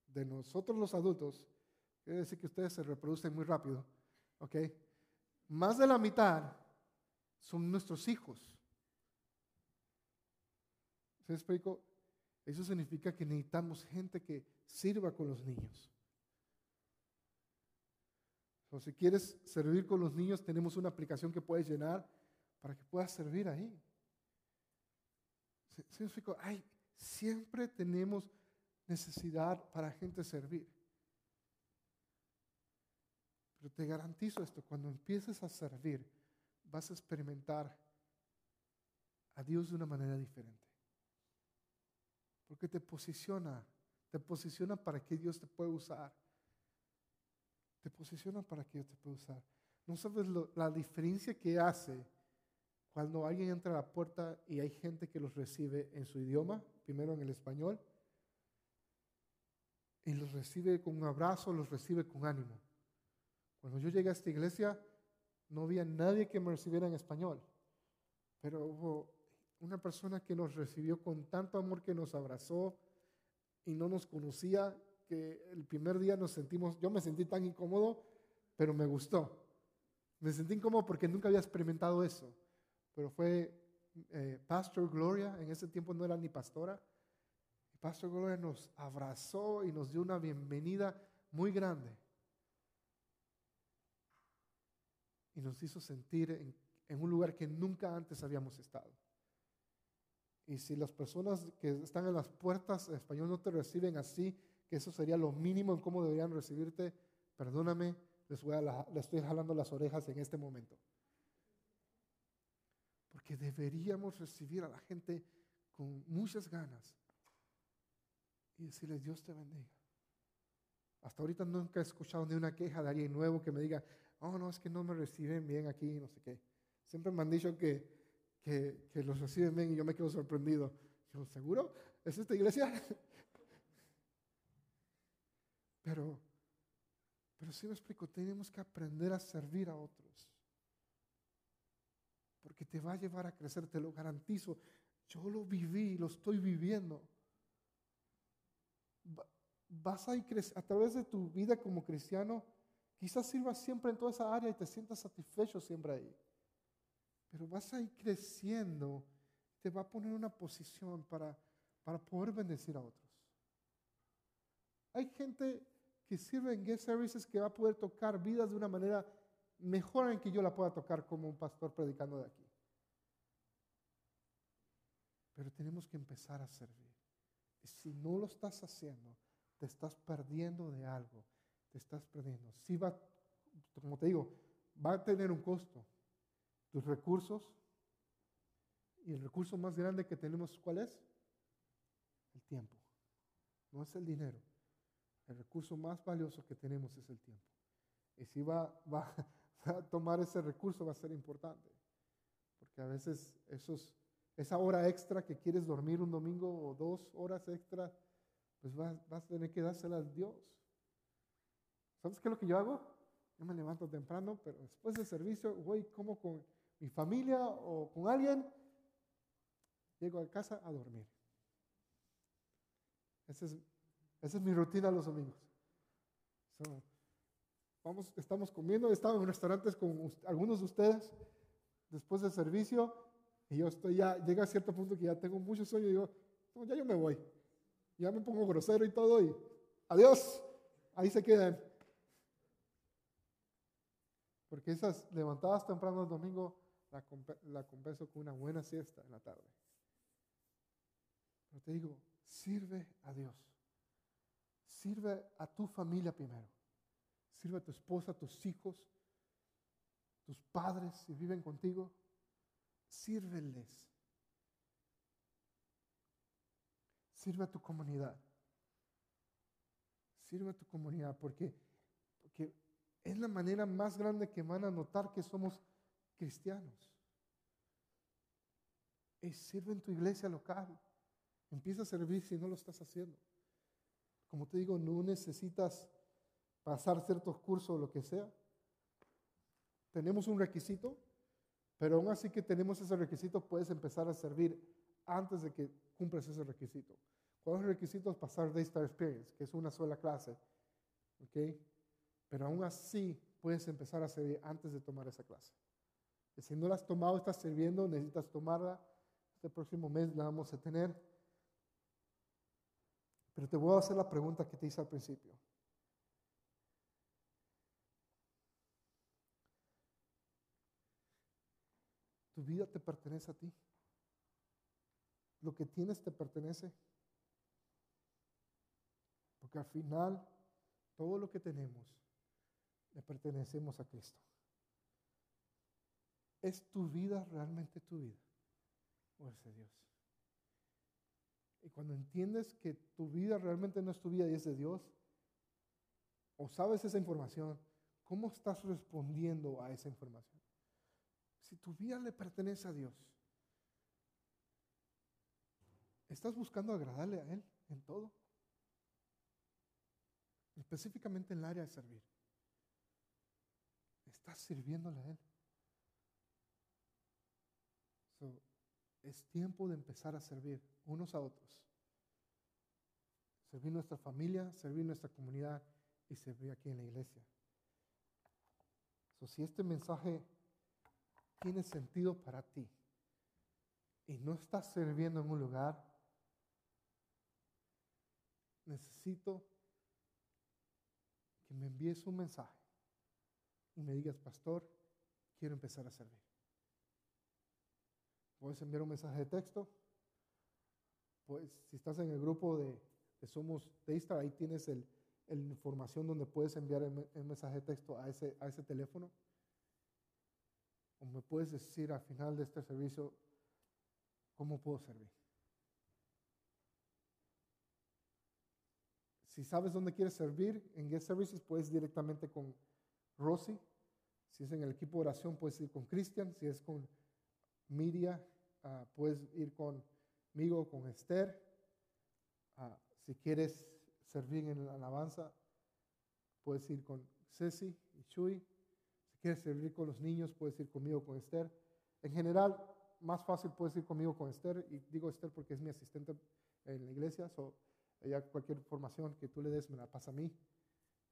de nosotros los adultos, quiere decir que ustedes se reproducen muy rápido, ¿ok? Más de la mitad son nuestros hijos. ¿Se explico? Eso significa que necesitamos gente que sirva con los niños. O si quieres servir con los niños, tenemos una aplicación que puedes llenar para que puedas servir ahí. Ay, siempre tenemos necesidad para gente servir. Pero te garantizo esto, cuando empieces a servir, vas a experimentar a Dios de una manera diferente. Porque te posiciona, te posiciona para que Dios te pueda usar. Te posiciona para que Dios te pueda usar. No sabes la diferencia que hace cuando alguien entra a la puerta y hay gente que los recibe en su idioma, primero en el español, y los recibe con un abrazo, los recibe con ánimo. Cuando yo llegué a esta iglesia, no había nadie que me recibiera en español, pero hubo una persona que nos recibió con tanto amor que nos abrazó y no nos conocía, el primer día nos sentimos, yo me sentí tan incómodo, pero me gustó. Me sentí incómodo porque nunca había experimentado eso pero fue eh, Pastor Gloria, en ese tiempo no era ni pastora. Pastor Gloria nos abrazó y nos dio una bienvenida muy grande. y nos hizo sentir en, en un lugar que nunca antes habíamos estado. Y si las personas que están en las puertas en español no te reciben así, que eso sería lo mínimo en cómo deberían recibirte, perdóname, les, voy a les estoy jalando las orejas en este momento. Porque deberíamos recibir a la gente con muchas ganas y decirles, Dios te bendiga. Hasta ahorita nunca he escuchado ni una queja de alguien nuevo que me diga, oh, no, es que no me reciben bien aquí, no sé qué. Siempre me han dicho que, que, que los reciben bien y yo me quedo sorprendido. Yo, ¿seguro? ¿Es esta iglesia? Pero, pero sí me explico, tenemos que aprender a servir a otros. Porque te va a llevar a crecer, te lo garantizo. Yo lo viví, lo estoy viviendo vas a ir a través de tu vida como cristiano, quizás sirvas siempre en toda esa área y te sientas satisfecho siempre ahí. Pero vas a ir creciendo, te va a poner en una posición para, para poder bendecir a otros. Hay gente que sirve en guest services que va a poder tocar vidas de una manera mejor en que yo la pueda tocar como un pastor predicando de aquí. Pero tenemos que empezar a servir. Y si no lo estás haciendo, te estás perdiendo de algo, te estás perdiendo. Si va, como te digo, va a tener un costo. Tus recursos y el recurso más grande que tenemos, ¿cuál es? El tiempo. No es el dinero. El recurso más valioso que tenemos es el tiempo. Y si va, a tomar ese recurso va a ser importante. Porque a veces esos, esa hora extra que quieres dormir un domingo o dos horas extra, pues vas, a tener que dársela a Dios. ¿Sabes qué es lo que yo hago? Yo me levanto temprano, pero después del servicio voy como con mi familia o con alguien, llego a casa a dormir. Esa es, esa es mi rutina los domingos. vamos, estamos comiendo, he estado en restaurantes con algunos de ustedes después del servicio y yo estoy ya, llega a cierto punto que ya tengo mucho sueño y digo, ya yo me voy ya me pongo grosero y todo y adiós, ahí se quedan. Porque esas levantadas temprano el domingo la, la compenso con una buena siesta en la tarde. Pero te digo, sirve a Dios. Sirve a tu familia primero. Sirve a tu esposa, a tus hijos, tus padres si viven contigo. Sírveles. Sirve a tu comunidad. Sirve a tu comunidad porque, porque es la manera más grande que van a notar que somos cristianos. Sirve en tu iglesia local. Empieza a servir si no lo estás haciendo. Como te digo, no necesitas pasar ciertos cursos o lo que sea. Tenemos un requisito, pero aún así que tenemos ese requisito, puedes empezar a servir antes de que cumples ese requisito. ¿Cuál es el requisito? Pasar Daystar Experience, que es una sola clase. ¿Ok? Pero aún así puedes empezar a servir antes de tomar esa clase. Y si no la has tomado, estás sirviendo, necesitas tomarla. Este próximo mes la vamos a tener. Pero te voy a hacer la pregunta que te hice al principio. ¿Tu vida te pertenece a ti? ¿Lo que tienes te pertenece? Porque al final, todo lo que tenemos le pertenecemos a Cristo. ¿Es tu vida realmente tu vida? ¿O es de Dios? Y cuando entiendes que tu vida realmente no es tu vida y es de Dios, o sabes esa información, ¿cómo estás respondiendo a esa información? Si tu vida le pertenece a Dios, ¿estás buscando agradarle a Él en todo? específicamente en el área de servir. Estás sirviéndole a Él. es tiempo de empezar a servir unos a otros. Servir nuestra familia, servir nuestra comunidad y servir aquí en la iglesia. si este mensaje tiene sentido para ti y no estás sirviendo en un lugar, necesito me envíes un mensaje y me digas, pastor, quiero empezar a servir. Puedes enviar un mensaje de texto. Pues si estás en el grupo de, Somos Daystar, ahí tienes el, información donde puedes enviar el, mensaje de texto a ese, teléfono. O me puedes decir al final de este servicio, ¿cómo puedo servir? Si sabes dónde quieres servir, en Get Services puedes directamente con Rosy. Si es en el equipo de oración, puedes ir con Cristian. Si es con Miria, ah, puedes ir conmigo, con Esther. Ah, si quieres servir en la alabanza, puedes ir con Ceci y Chuy. Si quieres servir con los niños, puedes ir conmigo, con Esther. En general, más fácil puedes ir conmigo con Esther. Y digo Esther porque es mi asistente en la iglesia. So, ella cualquier información que tú le des me la pasa a mí,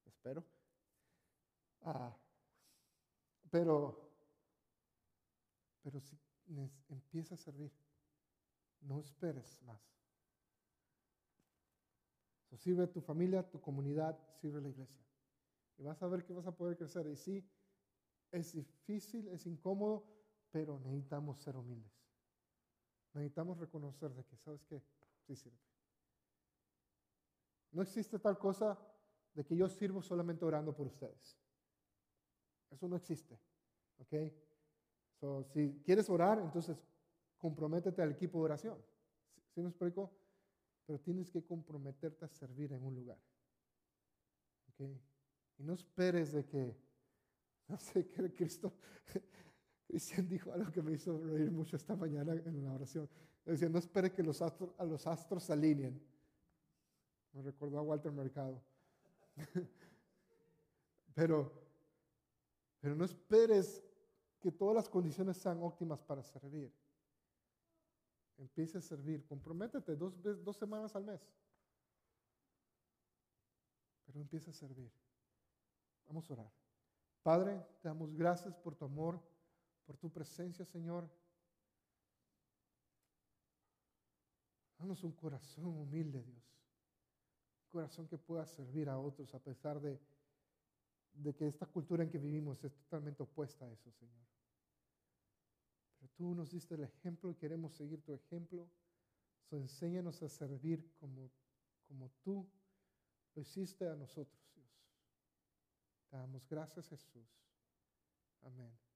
espero. Ah, pero, pero si empieza a servir, no esperes más. sirve a tu familia, tu comunidad, sirve a la iglesia. Y vas a ver que vas a poder crecer. Y sí, es difícil, es incómodo, pero necesitamos ser humildes. Necesitamos reconocer de que, ¿sabes qué? Sí sirve. No existe tal cosa de que yo sirvo solamente orando por ustedes. Eso no existe. ¿Ok? So, si quieres orar, entonces comprométete al equipo de oración. ¿Sí, me explico? Pero tienes que comprometerte a servir en un lugar. ¿Ok? Y no esperes de que, no sé, que Cristo, Cristian dijo algo que me hizo reír mucho esta mañana en la oración. Decía, no espere que los astros, a los astros se alineen me recordó a Walter Mercado. pero, pero no esperes que todas las condiciones sean óptimas para servir. Empiece a servir. Comprométete dos, dos semanas al mes. Pero empieza a servir. Vamos a orar. Padre, te damos gracias por tu amor, por tu presencia, Señor. Danos un corazón humilde, Dios corazón que pueda servir a otros a pesar de, de que esta cultura en que vivimos es totalmente opuesta a eso, Señor. Pero tú nos diste el ejemplo y queremos seguir tu ejemplo. So, enséñanos a servir como, como tú lo hiciste a nosotros, Dios. Te damos gracias, Jesús. Amén.